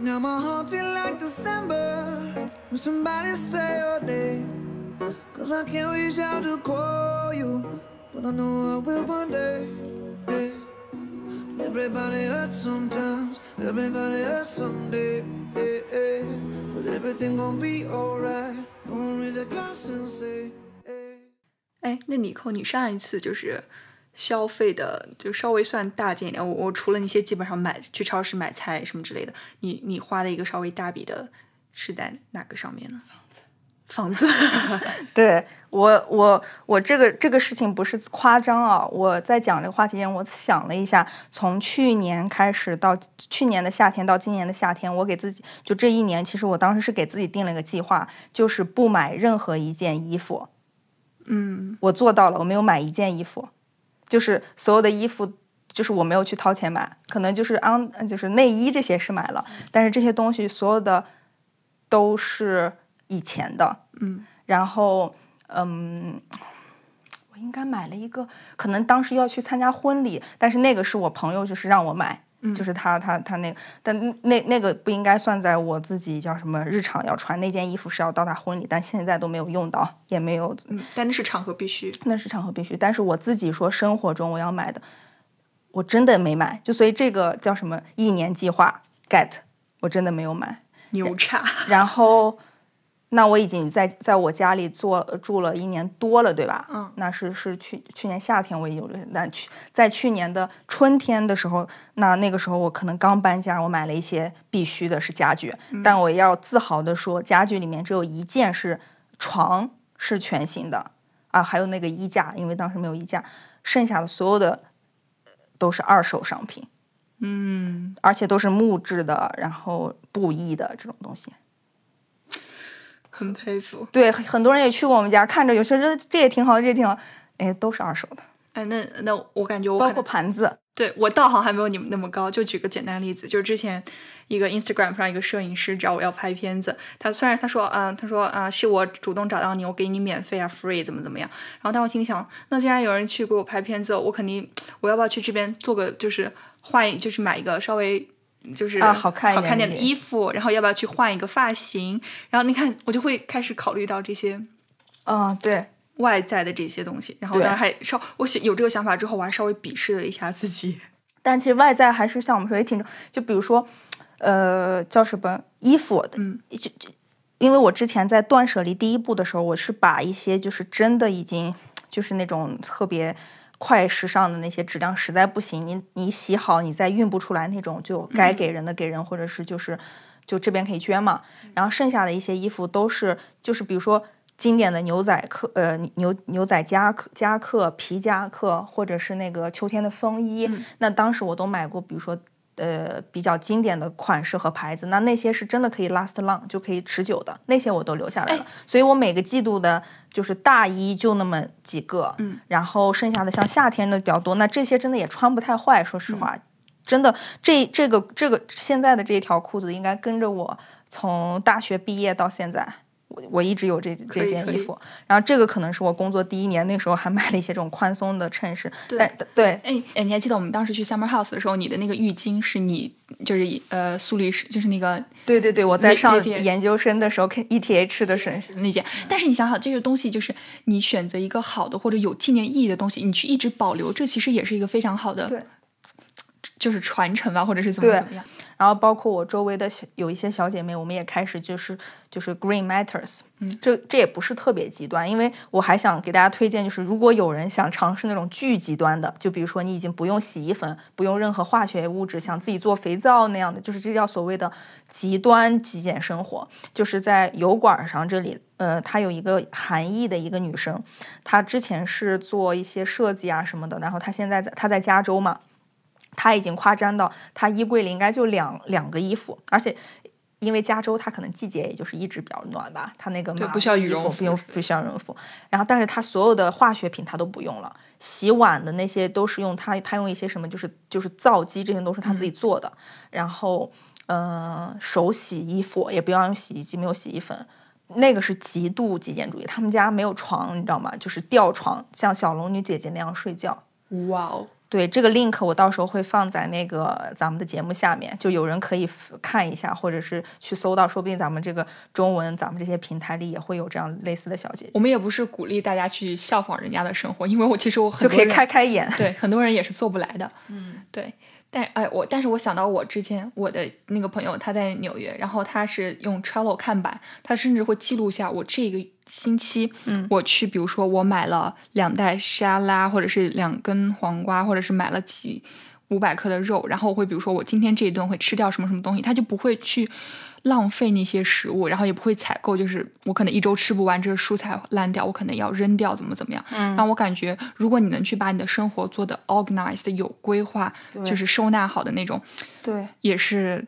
[SPEAKER 5] Now my heart feel like December when somebody say your name. Cause I can't reach out to call you, but I know I will one day. yeah. Everybody hurts sometimes, everybody hurts someday. yeah, yeah. But everything gon' be alright. Gonna raise a glass and say, yeah.
[SPEAKER 2] 哎，那尼寇，你上一次就是 消费的，就稍微算大件一点。我我除了那些基本上买去超市买菜什么之类的，你你花的一个稍微大笔的是在哪个上面呢？房子，房子，
[SPEAKER 1] 对我，我我这个这个事情不是夸张啊！我在讲这个话题前，我想了一下，从去年开始到去年的夏天到今年的夏天，我给自己就这一年，其实我当时是给自己定了一个计划，就是不买任何一件衣服。
[SPEAKER 2] 嗯，
[SPEAKER 1] 我做到了，我没有买一件衣服，就是所有的衣服，就是我没有去掏钱买，可能就是安，就是内衣这些是买了，但是这些东西所有的都是以前的，
[SPEAKER 2] 嗯，
[SPEAKER 1] 然后嗯，我应该买了一个，可能当时要去参加婚礼，但是那个是我朋友就是让我买。就是他他他那个，但那那个不应该算在我自己叫什么日常要穿那件衣服是要到他婚礼，但现在都没有用到，也没有
[SPEAKER 2] 嗯，但那是场合必须。
[SPEAKER 1] 那是场合必须，但是我自己说生活中我要买的，我真的没买，就所以这个叫什么一年计划 get，我真的没有买。
[SPEAKER 2] 牛叉，
[SPEAKER 1] 然后，那我已经在在我家里做住了一年多了，对吧？
[SPEAKER 2] 嗯，
[SPEAKER 1] 那是是去去年夏天我也有了，那去在去年的春天的时候，那那个时候我可能刚搬家，我买了一些必须的是家具，但我要自豪的说，家具里面只有一件是床是全新的啊，还有那个衣架，因为当时没有衣架，剩下的所有的呃都是二手商品。
[SPEAKER 2] 嗯，
[SPEAKER 1] 而且都是木质的，然后布艺的这种东西。
[SPEAKER 2] 很佩服。
[SPEAKER 1] 对，很很多人也去过我们家，看着有些人这也挺好，这也挺好，哎，都是二手的，
[SPEAKER 2] 哎，那那我感觉我
[SPEAKER 1] 包括盘子。
[SPEAKER 2] 对我道行还没有你们那么高。就举个简单例子，就是之前一个 Instagram 上一个摄影师找我要拍片子，他虽然他说啊、他说啊、是我主动找到你，我给你免费啊，free 怎么怎么样。然后但我心里想，那既然有人去给我拍片子，我肯定我要不要去这边做个就是换就是买一个稍微。就是
[SPEAKER 1] 啊好看一点
[SPEAKER 2] 好看点的
[SPEAKER 1] 的
[SPEAKER 2] 衣服，然后要不要去换一个发型？然后你看，我就会开始考虑到这些
[SPEAKER 1] 嗯，对，
[SPEAKER 2] 外在的这些东西。然后
[SPEAKER 1] 对
[SPEAKER 2] 当然还稍我想有这个想法之后，我还稍微鄙视了一下自己。
[SPEAKER 1] 但其实外在还是像我们说也挺重，就比如说，呃，叫什么衣服，
[SPEAKER 2] 嗯，
[SPEAKER 1] 就就因为我之前在断舍离第一步的时候，我是把一些就是真的已经就是那种特别快时尚的那些质量实在不行，你你洗好你再运不出来那种，就该给人的给人，或者是就是就这边可以捐嘛。然后剩下的一些衣服都是就是比如说。经典的牛仔克，呃，牛牛仔夹克、夹克、皮夹克，或者是那个秋天的风衣，那当时我都买过，比如说呃比较经典的款式和牌子，那那些是真的可以 last long，就可以持久的，那些我都留下来了。所以我每个季度的就是大衣就那么几个，
[SPEAKER 2] 嗯，
[SPEAKER 1] 然后剩下的像夏天的比较多，那这些真的也穿不太坏，说实话。真的，这这个这个现在的这条裤子应该跟着我从大学毕业到现在，我我一直有这这件衣服。然后这个可能是我工作第一年，那时候还买了一些这种宽松的衬衫。
[SPEAKER 2] 对
[SPEAKER 1] 但对
[SPEAKER 2] 哎哎，你还记得我们当时去 Summer House 的时候，你的那个浴巾是你就是呃苏黎世，就是那个
[SPEAKER 1] 对对对，我在上研究生的时候看 ETH 的身上。
[SPEAKER 2] 那件。但是你想想，这个东西就是你选择一个好的或者有纪念意义的东西，你去一直保留，这其实也是一个非常好的，
[SPEAKER 1] 对，
[SPEAKER 2] 就是传承啊，或者是怎么怎么样。
[SPEAKER 1] 然后包括我周围的小有一些小姐妹，我们也开始就是就是 Green Matters，嗯，这这也不是特别极端，因为我还想给大家推荐，就是如果有人想尝试那种巨极端的，就比如说你已经不用洗衣粉，不用任何化学物质，想自己做肥皂那样的，就是这叫所谓的极端极简生活，就是在油管上这里。呃，她有一个韩裔的一个女生，她之前是做一些设计啊什么的，然后她现在在她在加州嘛，他已经夸张到他衣柜里应该就两两个衣服，而且因为加州它可能季节也就是一直比较暖吧，它那个麻
[SPEAKER 2] 对不需要羽绒服
[SPEAKER 1] 服不用不需要羽绒服。然后但是他所有的化学品他都不用了，洗碗的那些都是用他他用一些什么就是就是皂基这些都是他自己做的，然后嗯、呃手洗衣服也不要用洗衣机，没有洗衣粉。那个是极度极简主义，他们家没有床，你知道吗？就是吊床，像小龙女姐姐那样睡觉。
[SPEAKER 2] 哇哦，
[SPEAKER 1] 对这个 link 我到时候会放在那个咱们的节目下面，就有人可以看一下，或者是去搜到，说不定咱们这个中文，咱们这些平台里也会有这样类似的小姐姐，
[SPEAKER 2] 我们也不是鼓励大家去效仿人家的生活，因为我其实我很
[SPEAKER 1] 就可以开开眼。
[SPEAKER 2] 对，很多人也是做不来的。嗯，对。但哎，我但是我想到我之前我的那个朋友，他在纽约，然后他是用 Trello 看板，他甚至会记录下我这个星期，嗯，我去，比如说我买了两袋沙拉，或者是两根黄瓜，或者是买了几五百克的肉，然后我会比如说我今天这一顿会吃掉什么什么东西，他就不会去浪费那些食物，然后也不会采购，就是我可能一周吃不完这个蔬菜烂掉，我可能要扔掉，怎么怎么样。嗯，让我感觉，如果你能去把你的生活做的 organized 有规划，就是收纳好的那种，
[SPEAKER 1] 对，
[SPEAKER 2] 也是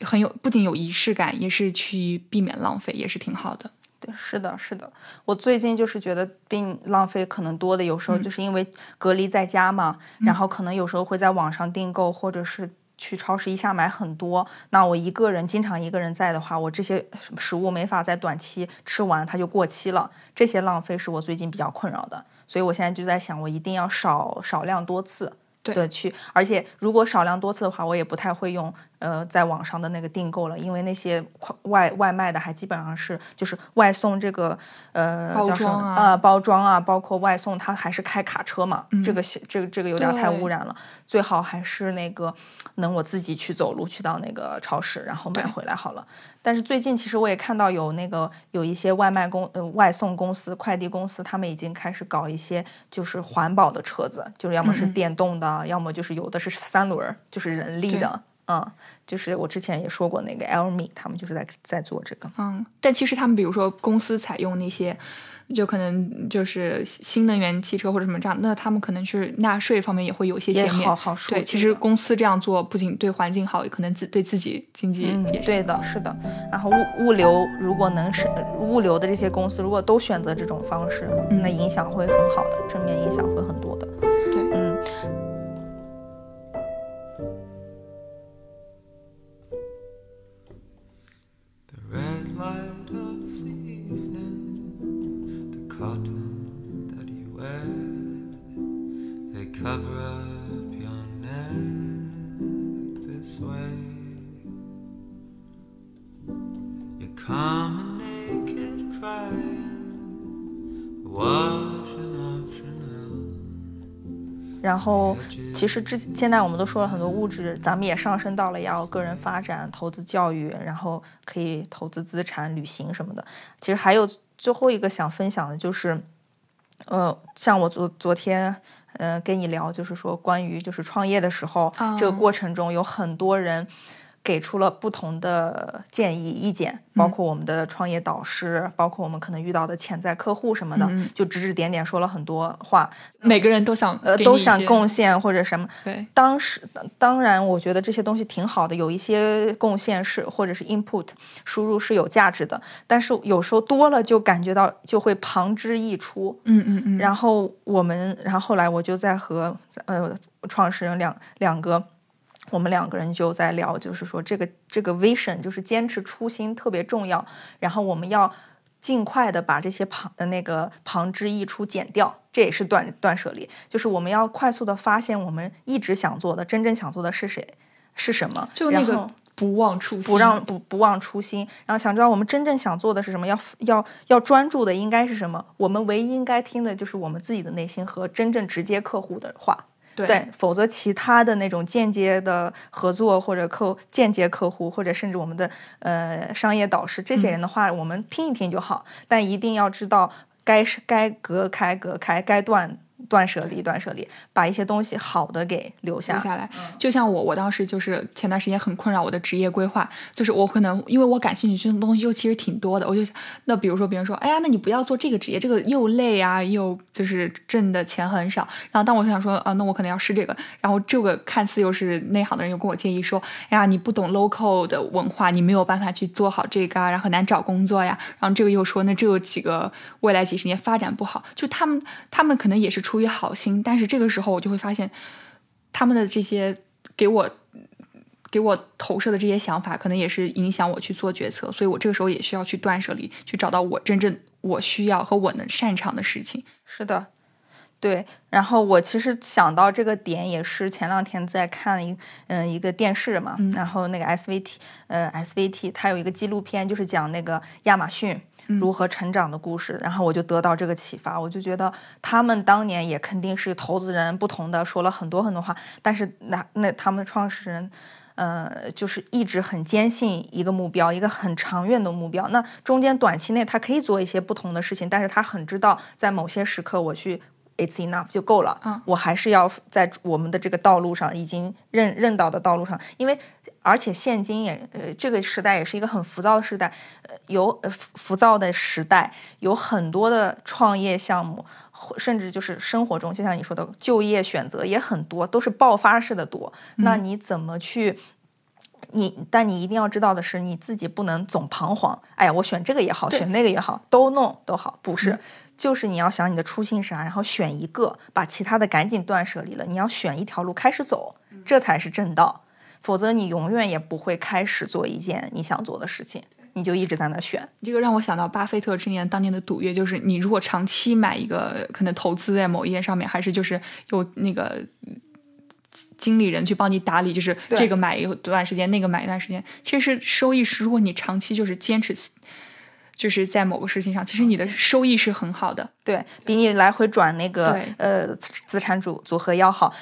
[SPEAKER 2] 很有，不仅有仪式感，也是去避免浪费，也是挺好的。
[SPEAKER 1] 对，是的，是的。我最近就是觉得并浪费可能多的，有时候就是因为隔离在家嘛，然后可能有时候会在网上订购，或者是去超市一下买很多。那我一个人经常一个人在的话，我这些食物没法在短期吃完，它就过期了。这些浪费是我最近比较困扰的，所以我现在就在想，我一定要少少量多次。
[SPEAKER 2] 对
[SPEAKER 1] 的去，而且如果少量多次的话，我也不太会用呃在网上的那个订购了，因为那些快外外卖的还基本上是就是外送这个呃
[SPEAKER 2] 包
[SPEAKER 1] 叫什么
[SPEAKER 2] 装啊
[SPEAKER 1] 呃包装啊，包括外送，它还是开卡车嘛，这个这个这个有点太污染了，最好还是那个能我自己去走路去到那个超市，然后买回来好了。但是最近其实我也看到有那个有一些外卖公呃外送公司、快递公司，他们已经开始搞一些就是环保的车子，就是要么是电动的，要么就是有的是三轮儿，就是人力的。嗯，就是我之前也说过那个 Elmi，他们就是在在做这个。
[SPEAKER 2] 嗯，但其实他们比如说公司采用那些，就可能就是新能源汽车或者什么这样，那他们可能是纳税方面也会有一些减免。
[SPEAKER 1] 好好说
[SPEAKER 2] 对，其实公司这样做不仅对环境好，也可能自对自己经济
[SPEAKER 1] 嗯
[SPEAKER 2] 也，是。
[SPEAKER 1] 对的，是的。然后物物流如果能是物流的这些公司，如果都选择这种方式，那影响会很好的，正面影响会很多的。
[SPEAKER 2] 对
[SPEAKER 1] 嗯。
[SPEAKER 3] Light of the evening, the cotton that you wear, they cover up your neck this way. You come naked crying, washing.
[SPEAKER 1] 然后，其实之现在我们都说了很多物质，咱们也上升到了要个人发展、投资教育，然后可以投资资产、旅行什么的。其实还有最后一个想分享的就是，呃，像我昨昨天，呃，跟你聊，就是说关于就是创业的时候，这个
[SPEAKER 2] 哦
[SPEAKER 1] 过程中有很多人。给出了不同的建议、意见，包括我们的创业导师，包括我们可能遇到的潜在客户什么的，就指指点点说了很多话。
[SPEAKER 2] 每个人都想
[SPEAKER 1] 呃，都想贡献或者什么。
[SPEAKER 2] 对
[SPEAKER 1] 当时当然，我觉得这些东西挺好的，有一些贡献是或者是 input 输入是有价值的，但是有时候多了就感觉到就会旁支溢出。
[SPEAKER 2] 嗯嗯嗯，
[SPEAKER 1] 然后我们，然后后来我就在和呃创始人两两个。我们两个人就在聊，就是说这个这个 vision 就是坚持初心特别重要，然后我们要尽快的把这些旁的那个旁枝溢出剪掉，这也是断断舍离，就是我们要快速的发现我们一直想做的、真正想做的是谁是什么，
[SPEAKER 2] 就那个
[SPEAKER 1] 然后
[SPEAKER 2] 不忘初心，
[SPEAKER 1] 不让不不忘初心，然后想知道我们真正想做的是什么，要要要专注的应该是什么，我们唯一应该听的就是我们自己的内心和真正直接客户的话。
[SPEAKER 2] 对。
[SPEAKER 1] 否则其他的那种间接的合作或者客间接客户或者甚至我们的呃商业导师这些人的话，我们听一听就好，但一定要知道该是该隔开隔开，该断断舍离断舍离，把一些东西好的给留下。
[SPEAKER 2] 下来。就像我，我当时就是前段时间很困扰我的职业规划，就是我可能因为我感兴趣这种东西又其实挺多的，我就想，那比如说别人说，哎呀，那你不要做这个职业，这个又累啊，又就是挣的钱很少。然后当我想说，啊，那我可能要试这个，然后这个看似又是内行的人又跟我建议说，哎呀，你不懂 local 的文化，你没有办法去做好这个啊，然后很难找工作呀。然后这个又说，那这有几个未来几十年发展不好，就他们他们可能也是出于好心，但是这个时候我就会发现。他们的这些给我给我投射的这些想法，可能也是影响我去做决策，所以我这个时候也需要去断舍离，去找到我真正我需要和我能擅长的事情。
[SPEAKER 1] 是的，对。然后我其实想到这个点，也是前两天在看一嗯、一个电视嘛，然后那个 SVT 呃 SVT 它有一个纪录片，就是讲那个亚马逊。如何成长的故事，然后我就得到这个启发，我就觉得他们当年也肯定是投资人不同的，说了很多很多话，但是那那他们创始人，呃，就是一直很坚信一个目标，一个很长远的目标。那中间短期内他可以做一些不同的事情，但是他很知道在某些时刻我去 it's enough 就够了。
[SPEAKER 2] 嗯
[SPEAKER 1] 我还是要在我们的这个道路上，已经认认到的道路上，因为而且现今也呃这个时代也是一个很浮躁的时代，呃有呃浮浮躁的时代，有很多的创业项目。或甚至就是生活中，就像你说的，就业选择也很多，都是爆发式的多。那你怎么去？你但你一定要知道的是，你自己不能总彷徨。哎呀，我选这个也好，选那个也好，都弄都好，不是。就是你要想你的初心是啥，然后选一个，把其他的赶紧断舍离了。你要选一条路开始走，这才是正道。否则你永远也不会开始做一件你想做的事情，你就一直在那选。
[SPEAKER 2] 这个让我想到巴菲特之年当年的赌约，就是你如果长期买一个，可能投资在某一件上面，还是就是有那个嗯经理人去帮你打理，就是这个买一段时间，那个买一段时间，其实收益是，如果你长期就是坚持，就是在某个事情上，其实你的收益是很好的。
[SPEAKER 1] 对比你来回转那个呃资资产组组合要好。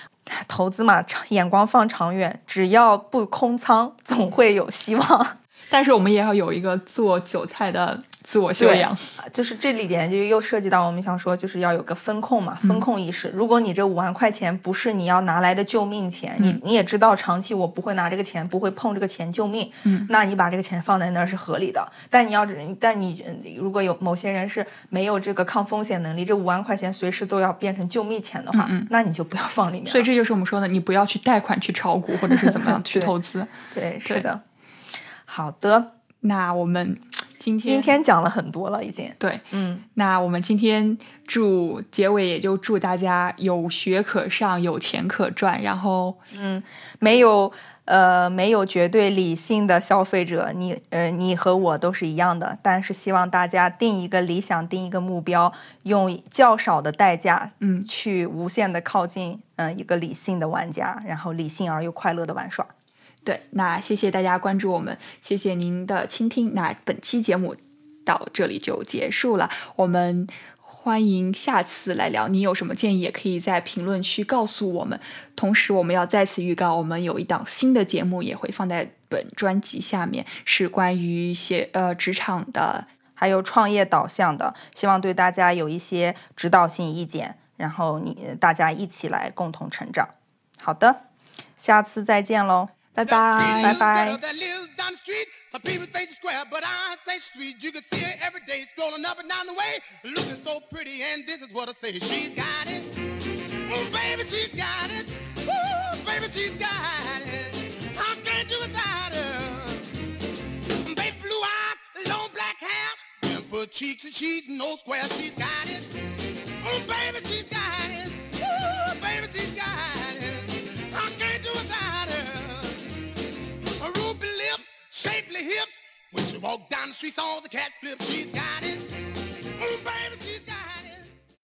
[SPEAKER 1] 投资嘛，眼光放长远，只要不空仓，总会有希望。
[SPEAKER 2] 但是我们也要有一个做韭菜的自我修
[SPEAKER 1] 对
[SPEAKER 2] 养。
[SPEAKER 1] 就是这里边就又涉及到我们想说，就是要有个风控嘛，
[SPEAKER 2] 嗯
[SPEAKER 1] 风控意识。如果你这五万块钱不是你要拿来的救命钱，
[SPEAKER 2] 嗯
[SPEAKER 1] 你你也知道长期我不会拿这个钱，不会碰这个钱救命，
[SPEAKER 2] 嗯
[SPEAKER 1] 那你把这个钱放在那儿是合理的。但你要，但你呃如果有某些人是没有这个抗风险能力，这五万块钱随时都要变成救命钱的话，那你就不要放里面
[SPEAKER 2] 所以这就是我们说的，你不要去贷款去炒股，或者是怎么样 去投资。
[SPEAKER 1] 对，是的。好的，
[SPEAKER 2] 那我们今天
[SPEAKER 1] 今天讲了很多了，已经。
[SPEAKER 2] 对，
[SPEAKER 1] 嗯，
[SPEAKER 2] 那我们今天祝结尾也就祝大家有学可上，有钱可赚，然后嗯
[SPEAKER 1] 没有呃没有绝对理性的消费者，你呃你和我都是一样的，但是希望大家定一个理想，定一个目标，用较少的代价，
[SPEAKER 2] 嗯
[SPEAKER 1] 去无限的靠近嗯、呃一个理性的玩家，然后理性而又快乐的玩耍。
[SPEAKER 2] 对，那谢谢大家关注我们，谢谢您的倾听。那本期节目到这里就结束了，我们欢迎下次来聊。你有什么建议，也可以在评论区告诉我们。同时，我们要再次预告，我们有一档新的节目也会放在本专辑下面，是关于写呃职场的。
[SPEAKER 1] 还有创业导向的，希望对大家有一些指导性意见，然后你大家一起来共同成长。好的，下次再见喽。
[SPEAKER 6] Bye bye. Bye bye. Some people square, but I sweet. You can see her every day scrolling up and down the way, looking so pretty. And this is what I say: She's got it. Oh, baby, she's got it. Baby, she's got it. I can't do without her. Baby, blue eyes, long black hair, cheeks, and she's no square. She's got it. Oh, baby, she's got it. shapely hips. When she walk down the streets, all the cat flips she's got it. Ooh, baby,